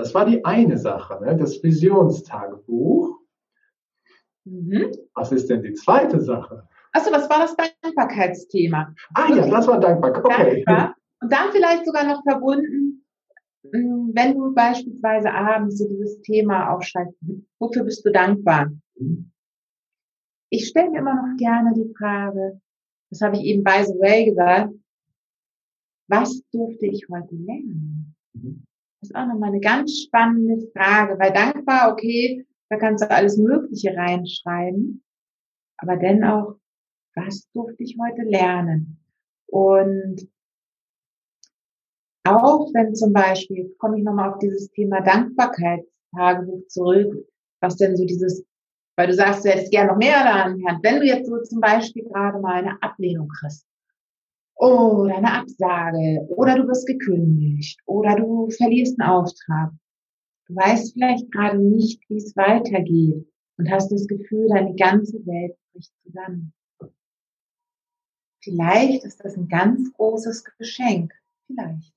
Das war die eine Sache, ne? das Visionstagebuch. Mhm. Was ist denn die zweite Sache? Achso, was war das Dankbarkeitsthema? Ah ja, das war Dankbarkeit. Okay. Dankbar. Und dann vielleicht sogar noch verbunden, mh, wenn du beispielsweise abends so dieses Thema aufschreibst, wofür bist du dankbar? Mhm. Ich stelle mir immer noch gerne die Frage, das habe ich eben by the way gesagt, was durfte ich heute lernen? Mhm. Das ist auch nochmal eine ganz spannende Frage, weil dankbar, okay, da kannst du alles Mögliche reinschreiben, aber dennoch, was durfte ich heute lernen? Und auch wenn zum Beispiel, komme ich nochmal auf dieses Thema Dankbarkeitstagebuch zurück, was denn so dieses, weil du sagst, du hättest gerne noch mehr daran gelernt, wenn du jetzt so zum Beispiel gerade mal eine Ablehnung kriegst, oder eine Absage, oder du wirst gekündigt, oder du verlierst einen Auftrag. Du weißt vielleicht gerade nicht, wie es weitergeht und hast das Gefühl, deine ganze Welt bricht zusammen. Vielleicht ist das ein ganz großes Geschenk. Vielleicht.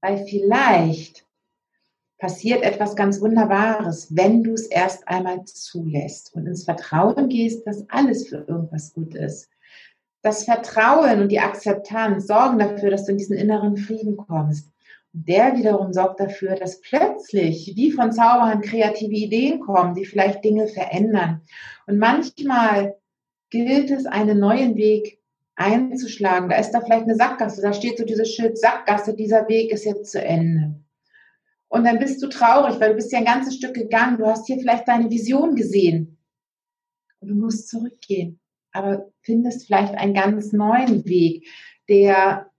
Weil vielleicht passiert etwas ganz Wunderbares, wenn du es erst einmal zulässt und ins Vertrauen gehst, dass alles für irgendwas gut ist. Das Vertrauen und die Akzeptanz sorgen dafür, dass du in diesen inneren Frieden kommst. Und der wiederum sorgt dafür, dass plötzlich wie von Zauberhand kreative Ideen kommen, die vielleicht Dinge verändern. Und manchmal gilt es, einen neuen Weg einzuschlagen. Da ist da vielleicht eine Sackgasse, da steht so dieses Schild Sackgasse, dieser Weg ist jetzt zu Ende. Und dann bist du traurig, weil du bist ja ein ganzes Stück gegangen, du hast hier vielleicht deine Vision gesehen. Und du musst zurückgehen, aber findest vielleicht einen ganz neuen Weg, der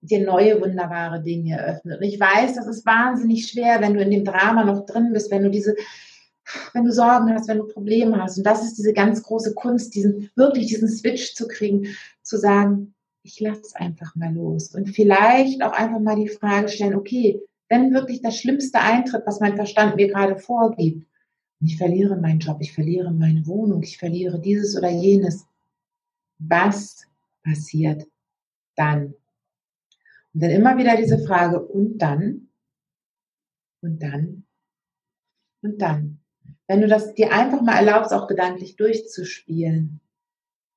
dir neue wunderbare Dinge eröffnet. Und ich weiß, das ist wahnsinnig schwer, wenn du in dem Drama noch drin bist, wenn du diese wenn du Sorgen hast, wenn du Probleme hast. Und das ist diese ganz große Kunst, diesen, wirklich diesen Switch zu kriegen, zu sagen, ich lasse einfach mal los. Und vielleicht auch einfach mal die Frage stellen, okay, wenn wirklich das Schlimmste eintritt, was mein Verstand mir gerade vorgibt, ich verliere meinen Job, ich verliere meine Wohnung, ich verliere dieses oder jenes, was passiert dann? Und dann immer wieder diese Frage, und dann? Und dann? Und dann? Wenn du das dir einfach mal erlaubst, auch gedanklich durchzuspielen,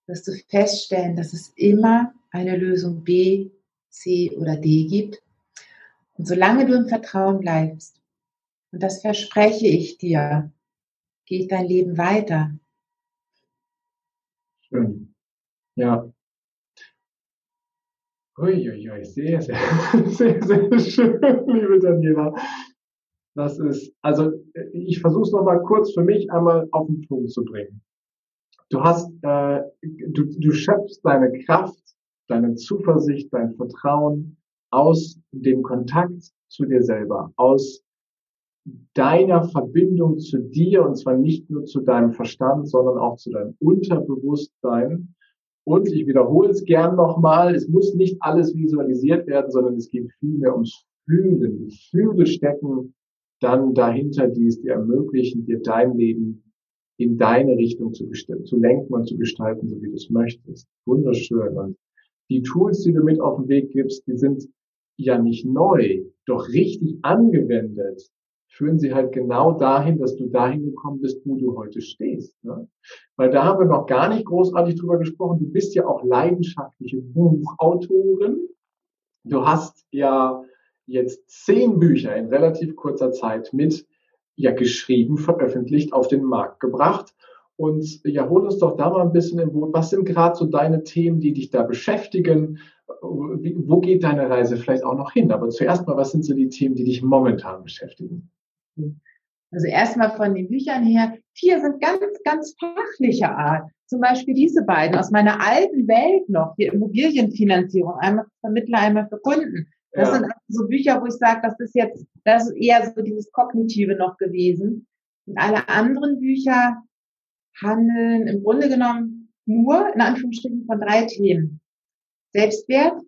wirst du feststellen, dass es immer eine Lösung B, C oder D gibt. Und solange du im Vertrauen bleibst, und das verspreche ich dir, geht dein Leben weiter. Schön. Ja. Uiuiui, sehr, sehr, sehr, sehr schön, liebe Daniela. Das ist, also ich versuche es nochmal kurz für mich einmal auf den Punkt zu bringen. Du hast, äh, du, du schöpfst deine Kraft, deine Zuversicht, dein Vertrauen aus dem Kontakt zu dir selber, aus deiner Verbindung zu dir und zwar nicht nur zu deinem Verstand, sondern auch zu deinem Unterbewusstsein. Und ich wiederhole es gern nochmal, es muss nicht alles visualisiert werden, sondern es geht vielmehr ums Fühlen. Die Gefühle stecken dann dahinter, die es dir ermöglichen, dir dein Leben in deine Richtung zu, zu lenken und zu gestalten, so wie du es möchtest. Wunderschön. Und die Tools, die du mit auf den Weg gibst, die sind ja nicht neu, doch richtig angewendet führen sie halt genau dahin, dass du dahin gekommen bist, wo du heute stehst. Ne? Weil da haben wir noch gar nicht großartig drüber gesprochen. Du bist ja auch leidenschaftliche Buchautorin. Du hast ja jetzt zehn Bücher in relativ kurzer Zeit mit ja geschrieben, veröffentlicht, auf den Markt gebracht. Und ja, hol uns doch da mal ein bisschen im Boot. Was sind gerade so deine Themen, die dich da beschäftigen? Wo geht deine Reise vielleicht auch noch hin? Aber zuerst mal, was sind so die Themen, die dich momentan beschäftigen? Also erstmal von den Büchern her, vier sind ganz, ganz fachlicher Art. Zum Beispiel diese beiden aus meiner alten Welt noch, die Immobilienfinanzierung, einmal für Vermittler, einmal für Kunden. Das ja. sind also so Bücher, wo ich sage, das ist jetzt, das ist eher so dieses Kognitive noch gewesen. Und alle anderen Bücher handeln im Grunde genommen nur, in Anführungsstrichen, von drei Themen. Selbstwert,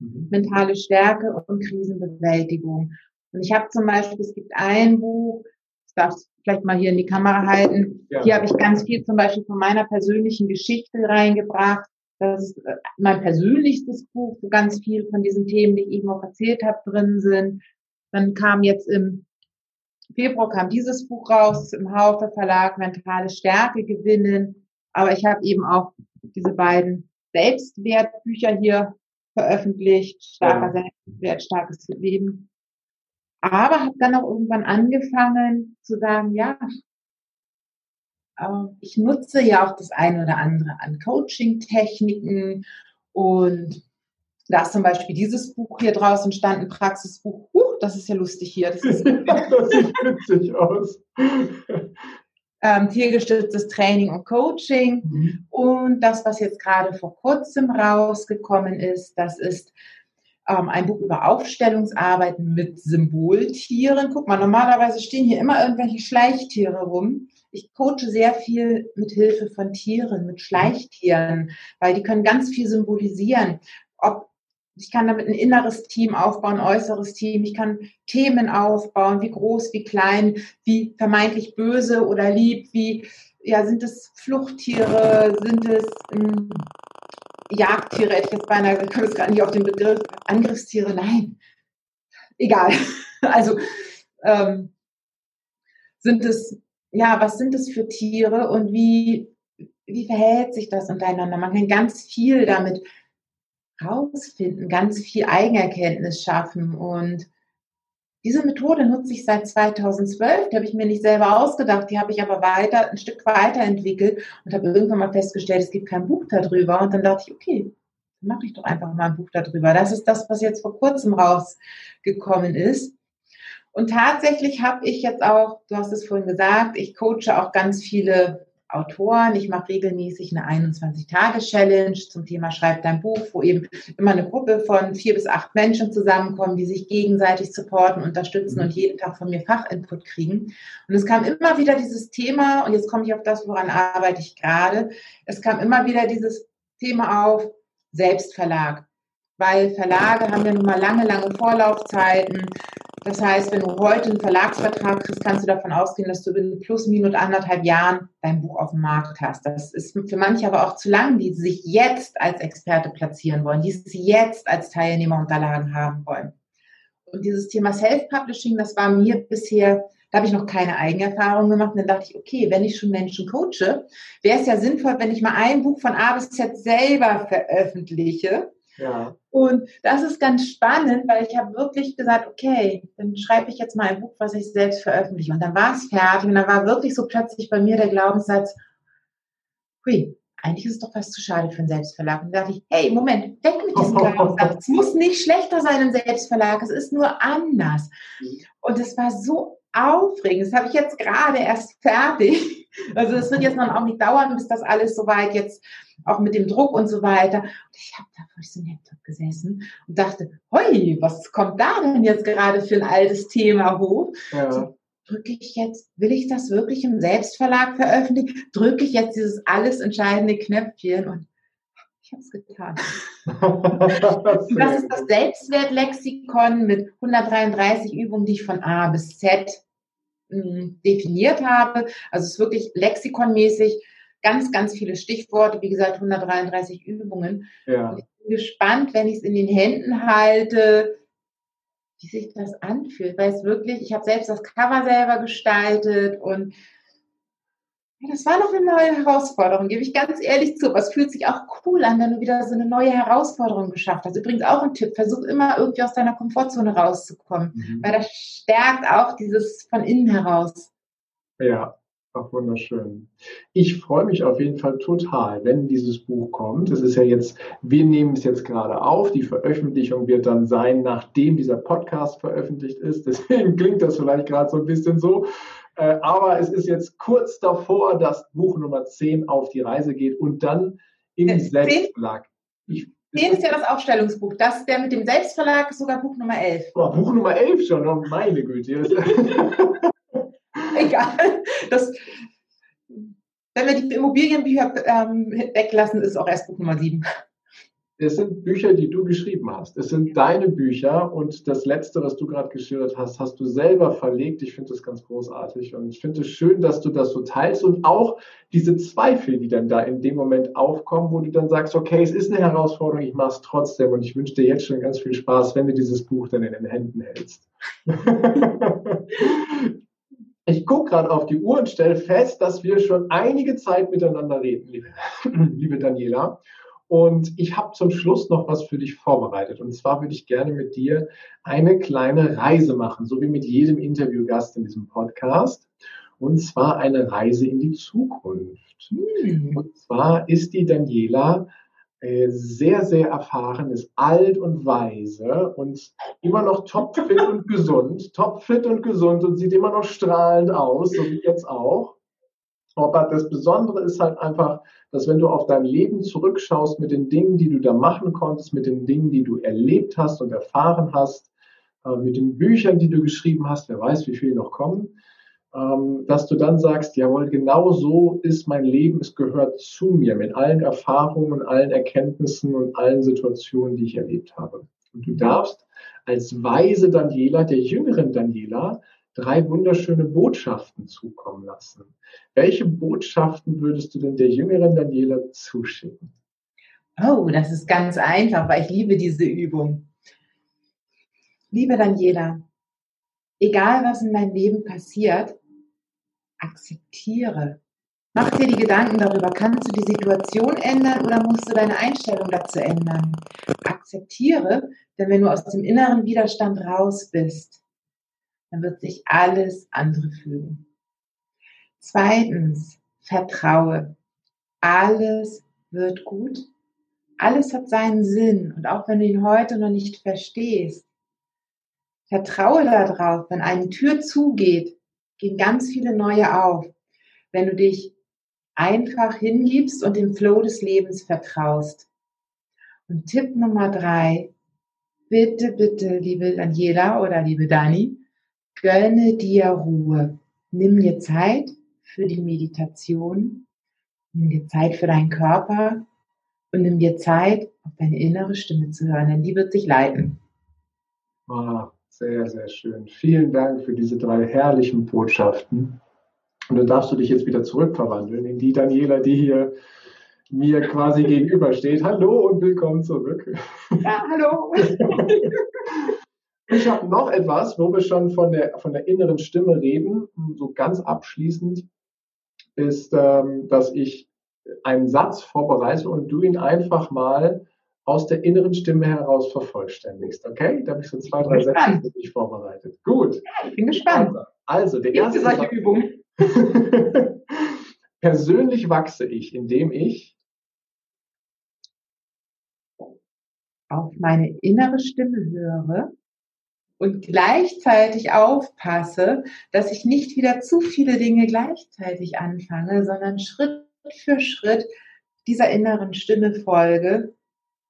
mhm. mentale Stärke und Krisenbewältigung. Und ich habe zum Beispiel, es gibt ein Buch, ich darf es vielleicht mal hier in die Kamera halten. Ja. Hier habe ich ganz viel zum Beispiel von meiner persönlichen Geschichte reingebracht. Das ist äh, mein persönlichstes Buch, wo ganz viel von diesen Themen, die ich eben auch erzählt habe, drin sind. Dann kam jetzt im Februar kam dieses Buch raus im Haufe Verlag, Mentale Stärke gewinnen. Aber ich habe eben auch diese beiden Selbstwertbücher hier veröffentlicht, starker ja. Selbstwert, starkes Leben. Aber habe dann auch irgendwann angefangen zu sagen, ja, ähm, ich nutze ja auch das eine oder andere an Coaching-Techniken und da ist zum Beispiel dieses Buch hier draußen stand, ein Praxisbuch. Huch, das ist ja lustig hier. Das, ist das sieht witzig aus. ähm, tiergestütztes Training und Coaching. Mhm. Und das, was jetzt gerade vor kurzem rausgekommen ist, das ist ähm, ein Buch über Aufstellungsarbeiten mit Symboltieren. Guck mal, normalerweise stehen hier immer irgendwelche Schleichtiere rum. Ich coache sehr viel mit Hilfe von Tieren, mit Schleichtieren, weil die können ganz viel symbolisieren. Ob ich kann damit ein inneres Team aufbauen, äußeres Team. Ich kann Themen aufbauen, wie groß, wie klein, wie vermeintlich böse oder lieb, wie, ja, sind es Fluchttiere, sind es ähm, Jagdtiere, hätte ich jetzt beinahe, ich komme jetzt gerade nicht auf den Begriff, Angriffstiere, nein. Egal. Also, ähm, sind es, ja, was sind es für Tiere und wie, wie verhält sich das untereinander? Man kann ganz viel damit rausfinden, ganz viel Eigenerkenntnis schaffen. Und diese Methode nutze ich seit 2012. Die habe ich mir nicht selber ausgedacht, die habe ich aber weiter, ein Stück weiterentwickelt und habe irgendwann mal festgestellt, es gibt kein Buch darüber. Und dann dachte ich, okay, mache ich doch einfach mal ein Buch darüber. Das ist das, was jetzt vor kurzem rausgekommen ist. Und tatsächlich habe ich jetzt auch, du hast es vorhin gesagt, ich coache auch ganz viele Autoren. Ich mache regelmäßig eine 21-Tage-Challenge zum Thema Schreib dein Buch, wo eben immer eine Gruppe von vier bis acht Menschen zusammenkommen, die sich gegenseitig supporten, unterstützen und jeden Tag von mir Fachinput kriegen. Und es kam immer wieder dieses Thema, und jetzt komme ich auf das, woran arbeite ich gerade. Es kam immer wieder dieses Thema auf Selbstverlag. Weil Verlage haben ja nun mal lange, lange Vorlaufzeiten. Das heißt, wenn du heute einen Verlagsvertrag kriegst, kannst du davon ausgehen, dass du in plus minus anderthalb Jahren dein Buch auf dem Markt hast. Das ist für manche aber auch zu lang, die sich jetzt als Experte platzieren wollen, die es jetzt als Teilnehmerunterlagen haben wollen. Und dieses Thema Self-Publishing, das war mir bisher, da habe ich noch keine Eigenerfahrung gemacht. Und dann dachte ich, okay, wenn ich schon Menschen coache, wäre es ja sinnvoll, wenn ich mal ein Buch von A bis Z selber veröffentliche ja. Und das ist ganz spannend, weil ich habe wirklich gesagt, okay, dann schreibe ich jetzt mal ein Buch, was ich selbst veröffentliche. Und dann war es fertig und dann war wirklich so plötzlich bei mir der Glaubenssatz, hui, eigentlich ist es doch fast zu schade für einen Selbstverlag. Und da dachte ich, hey, Moment, weg mit diesem Glaubenssatz. Es muss nicht schlechter sein im Selbstverlag, es ist nur anders. Mhm. Und es war so aufregend. Das habe ich jetzt gerade erst fertig. Also es wird jetzt noch auch nicht dauern, bis das alles soweit jetzt auch mit dem Druck und so weiter. Und ich habe da vor diesem Laptop gesessen und dachte, hoi, was kommt da denn jetzt gerade für ein altes Thema hoch? Ja. So, drücke ich jetzt, will ich das wirklich im Selbstverlag veröffentlichen? Drücke ich jetzt dieses alles entscheidende Knöpfchen und ich habe es getan. das ist das Selbstwertlexikon mit 133 Übungen, die ich von A bis Z hm, definiert habe. Also es ist wirklich lexikonmäßig ganz, ganz viele Stichworte, wie gesagt, 133 Übungen. Ja. Und ich bin gespannt, wenn ich es in den Händen halte, wie sich das anfühlt, weil es wirklich, ich habe selbst das Cover selber gestaltet und das war noch eine neue Herausforderung, gebe ich ganz ehrlich zu. Aber es fühlt sich auch cool an, wenn du wieder so eine neue Herausforderung geschafft hast. Übrigens auch ein Tipp, versuch immer irgendwie aus deiner Komfortzone rauszukommen, mhm. weil das stärkt auch dieses von innen heraus. Ja, Ach, wunderschön. Ich freue mich auf jeden Fall total, wenn dieses Buch kommt. Es ist ja jetzt, wir nehmen es jetzt gerade auf. Die Veröffentlichung wird dann sein, nachdem dieser Podcast veröffentlicht ist. Deswegen klingt das vielleicht gerade so ein bisschen so. Äh, aber es ist jetzt kurz davor, dass Buch Nummer 10 auf die Reise geht und dann im äh, Selbstverlag. Ich, 10 ist ja das Aufstellungsbuch. Das, der mit dem Selbstverlag ist sogar Buch Nummer 11. Oh, Buch Nummer 11 schon, oh meine Güte. egal. Das, wenn wir die Immobilienbücher ähm, weglassen, ist auch erst Buch Nummer 7. Es sind Bücher, die du geschrieben hast. Es sind deine Bücher und das letzte, was du gerade geschildert hast, hast du selber verlegt. Ich finde das ganz großartig und ich finde es schön, dass du das so teilst und auch diese Zweifel, die dann da in dem Moment aufkommen, wo du dann sagst, okay, es ist eine Herausforderung, ich mache es trotzdem und ich wünsche dir jetzt schon ganz viel Spaß, wenn du dieses Buch dann in den Händen hältst. Ich gucke gerade auf die Uhr und stelle fest, dass wir schon einige Zeit miteinander reden, liebe, liebe Daniela. Und ich habe zum Schluss noch was für dich vorbereitet. Und zwar würde ich gerne mit dir eine kleine Reise machen, so wie mit jedem Interviewgast in diesem Podcast. Und zwar eine Reise in die Zukunft. Hm. Und zwar ist die Daniela äh, sehr, sehr erfahren, ist alt und weise und immer noch topfit und gesund, topfit und gesund und sieht immer noch strahlend aus, so wie jetzt auch. Aber das Besondere ist halt einfach, dass wenn du auf dein Leben zurückschaust mit den Dingen, die du da machen konntest, mit den Dingen, die du erlebt hast und erfahren hast, äh, mit den Büchern, die du geschrieben hast, wer weiß, wie viele noch kommen, ähm, dass du dann sagst, jawohl, genau so ist mein Leben, es gehört zu mir mit allen Erfahrungen, allen Erkenntnissen und allen Situationen, die ich erlebt habe. Und du darfst als weise Daniela, der jüngeren Daniela, drei wunderschöne Botschaften zukommen lassen. Welche Botschaften würdest du denn der jüngeren Daniela zuschicken? Oh, das ist ganz einfach, weil ich liebe diese Übung. Liebe Daniela, egal was in deinem Leben passiert, akzeptiere. Mach dir die Gedanken darüber, kannst du die Situation ändern oder musst du deine Einstellung dazu ändern? Akzeptiere, denn wenn du aus dem inneren Widerstand raus bist, dann wird sich alles andere fühlen. Zweitens, vertraue. Alles wird gut. Alles hat seinen Sinn. Und auch wenn du ihn heute noch nicht verstehst, vertraue darauf, wenn eine Tür zugeht, gehen ganz viele neue auf. Wenn du dich einfach hingibst und dem Flow des Lebens vertraust. Und Tipp Nummer drei, bitte, bitte, liebe Daniela oder liebe Dani, gönne dir Ruhe. Nimm dir Zeit für die Meditation, nimm dir Zeit für deinen Körper und nimm dir Zeit, auf deine innere Stimme zu hören, denn die wird sich leiten. Ah, sehr, sehr schön. Vielen Dank für diese drei herrlichen Botschaften. Und dann darfst du dich jetzt wieder zurückverwandeln in die Daniela, die hier mir quasi gegenübersteht. Hallo und willkommen zurück. Ja, hallo. Ich habe noch etwas, wo wir schon von der, von der inneren Stimme reden, so ganz abschließend, ist, ähm, dass ich einen Satz vorbereite und du ihn einfach mal aus der inneren Stimme heraus vervollständigst. Okay? Da habe ich so zwei, drei Sätze für dich vorbereitet. Gut. Ja, ich bin gespannt. Also, der erste solche Satz. Übung. Persönlich wachse ich, indem ich auf meine innere Stimme höre und gleichzeitig aufpasse, dass ich nicht wieder zu viele Dinge gleichzeitig anfange, sondern Schritt für Schritt dieser inneren Stimme folge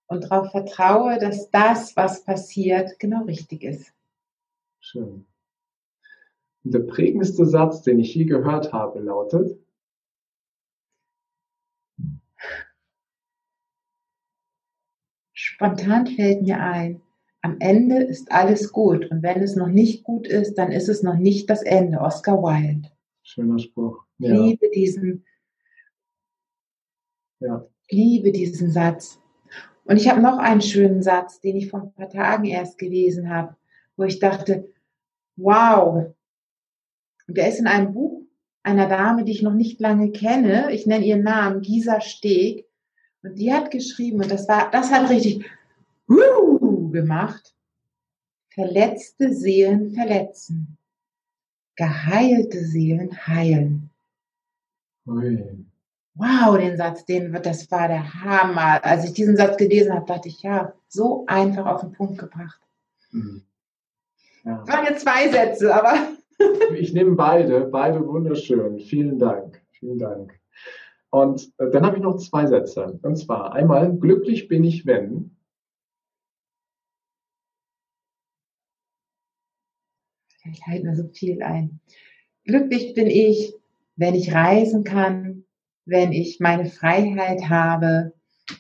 und darauf vertraue, dass das, was passiert, genau richtig ist. Schön. Und der prägendste Satz, den ich je gehört habe, lautet, Spontan fällt mir ein, am Ende ist alles gut. Und wenn es noch nicht gut ist, dann ist es noch nicht das Ende. Oscar Wilde. Schöner Spruch. Ja. Liebe diesen, ja. liebe diesen Satz. Und ich habe noch einen schönen Satz, den ich vor ein paar Tagen erst gelesen habe, wo ich dachte, wow. Und der ist in einem Buch einer Dame, die ich noch nicht lange kenne. Ich nenne ihren Namen Gisa Steg. Und die hat geschrieben, und das war, das hat richtig, gemacht. Verletzte Seelen verletzen. Geheilte Seelen heilen. Ui. Wow, den Satz, den, das war der Hammer. Als ich diesen Satz gelesen habe, dachte ich, ja, so einfach auf den Punkt gebracht. Mhm. Ja. Waren jetzt zwei Sätze, aber. ich nehme beide, beide wunderschön. Vielen Dank. Vielen Dank. Und äh, dann habe ich noch zwei Sätze. Und zwar einmal, glücklich bin ich, wenn. Ich halte mir so viel ein. Glücklich bin ich, wenn ich reisen kann, wenn ich meine Freiheit habe,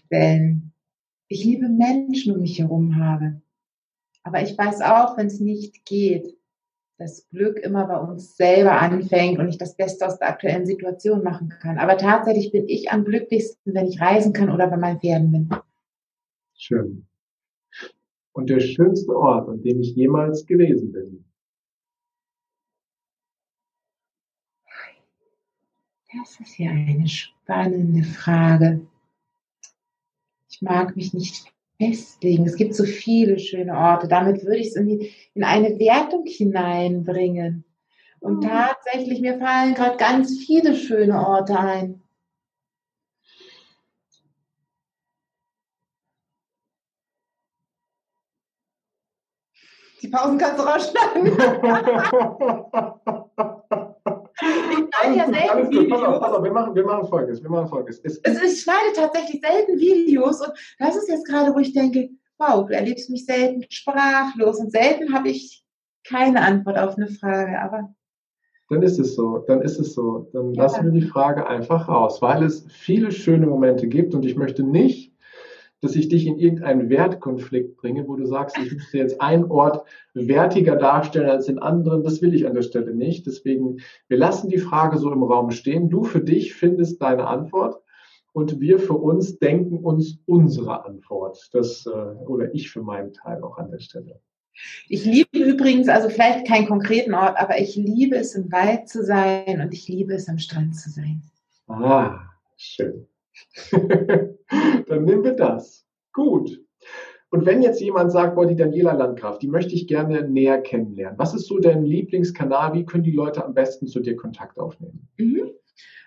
wenn ich liebe Menschen um mich herum habe. Aber ich weiß auch, wenn es nicht geht, dass Glück immer bei uns selber anfängt und ich das Beste aus der aktuellen Situation machen kann. Aber tatsächlich bin ich am glücklichsten, wenn ich reisen kann oder bei meinen Pferden bin. Schön. Und der schönste Ort, an dem ich jemals gewesen bin, Das ist ja eine spannende Frage. Ich mag mich nicht festlegen. Es gibt so viele schöne Orte. Damit würde ich es in, in eine Wertung hineinbringen. Und mhm. tatsächlich, mir fallen gerade ganz viele schöne Orte ein. Die Pausen kannst du rausschneiden. schneide ja selten gut, pass auf, pass auf, wir machen, wir machen folgendes, wir machen folgendes. Es, also ich schneide tatsächlich selten Videos und das ist jetzt gerade, wo ich denke, wow, du erlebst mich selten sprachlos und selten habe ich keine Antwort auf eine Frage, aber dann ist es so, dann ist es so. Dann ja. lassen wir die Frage einfach raus, weil es viele schöne Momente gibt und ich möchte nicht dass ich dich in irgendeinen Wertkonflikt bringe, wo du sagst, ich müsste jetzt einen Ort wertiger darstellen als den anderen. Das will ich an der Stelle nicht. Deswegen, wir lassen die Frage so im Raum stehen. Du für dich findest deine Antwort und wir für uns denken uns unsere Antwort. Das, äh, oder ich für meinen Teil auch an der Stelle. Ich liebe übrigens, also vielleicht keinen konkreten Ort, aber ich liebe es im Wald zu sein und ich liebe es am Strand zu sein. Ah, schön. Dann nehmen wir das. Gut. Und wenn jetzt jemand sagt, boah, die Daniela Landgraf, die möchte ich gerne näher kennenlernen. Was ist so dein Lieblingskanal? Wie können die Leute am besten zu dir Kontakt aufnehmen? Mhm.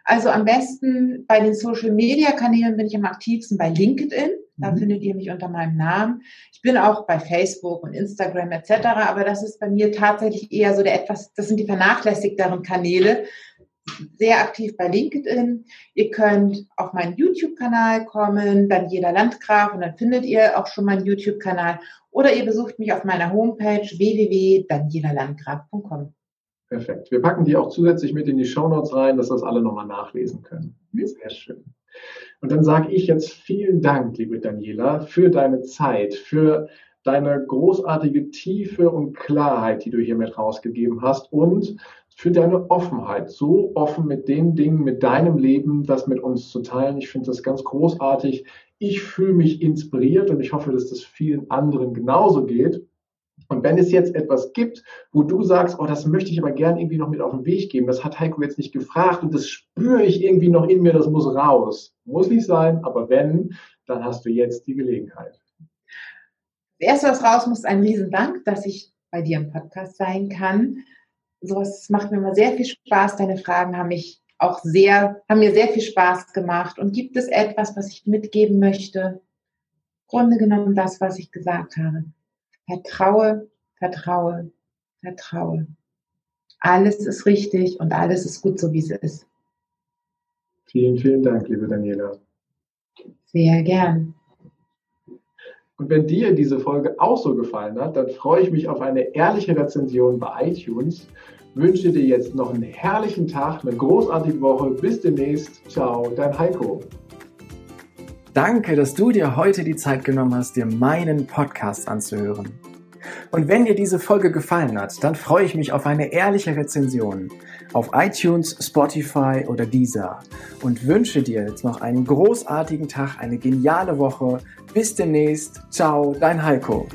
Also am besten bei den Social Media Kanälen bin ich am aktivsten bei LinkedIn. Da mhm. findet ihr mich unter meinem Namen. Ich bin auch bei Facebook und Instagram etc. Aber das ist bei mir tatsächlich eher so der etwas, das sind die vernachlässigteren Kanäle, sehr aktiv bei LinkedIn. Ihr könnt auf meinen YouTube-Kanal kommen, dann jeder Landgraf und dann findet ihr auch schon meinen YouTube-Kanal. Oder ihr besucht mich auf meiner Homepage www.danielalandgraf.com. Perfekt. Wir packen die auch zusätzlich mit in die Shownotes rein, dass das alle nochmal nachlesen können. Mhm. Sehr schön. Und dann sage ich jetzt vielen Dank, liebe Daniela, für deine Zeit, für deine großartige Tiefe und Klarheit, die du hier mit rausgegeben hast und für deine Offenheit, so offen mit den Dingen, mit deinem Leben, das mit uns zu teilen. Ich finde das ganz großartig. Ich fühle mich inspiriert und ich hoffe, dass das vielen anderen genauso geht. Und wenn es jetzt etwas gibt, wo du sagst, oh, das möchte ich aber gern irgendwie noch mit auf den Weg geben, das hat Heiko jetzt nicht gefragt und das spüre ich irgendwie noch in mir, das muss raus. Muss nicht sein, aber wenn, dann hast du jetzt die Gelegenheit. Erste, was raus muss, ein Riesendank, dass ich bei dir im Podcast sein kann sowas macht mir immer sehr viel Spaß. Deine Fragen haben mich auch sehr, haben mir sehr viel Spaß gemacht. Und gibt es etwas, was ich mitgeben möchte? Grunde genommen das, was ich gesagt habe. Vertraue, vertraue, vertraue. Alles ist richtig und alles ist gut so, wie es ist. Vielen, vielen Dank, liebe Daniela. Sehr gern. Und wenn dir diese Folge auch so gefallen hat, dann freue ich mich auf eine ehrliche Rezension bei iTunes. Wünsche dir jetzt noch einen herrlichen Tag, eine großartige Woche. Bis demnächst. Ciao, dein Heiko. Danke, dass du dir heute die Zeit genommen hast, dir meinen Podcast anzuhören. Und wenn dir diese Folge gefallen hat, dann freue ich mich auf eine ehrliche Rezension auf iTunes, Spotify oder Deezer und wünsche dir jetzt noch einen großartigen Tag, eine geniale Woche. Bis demnächst. Ciao, dein Heiko.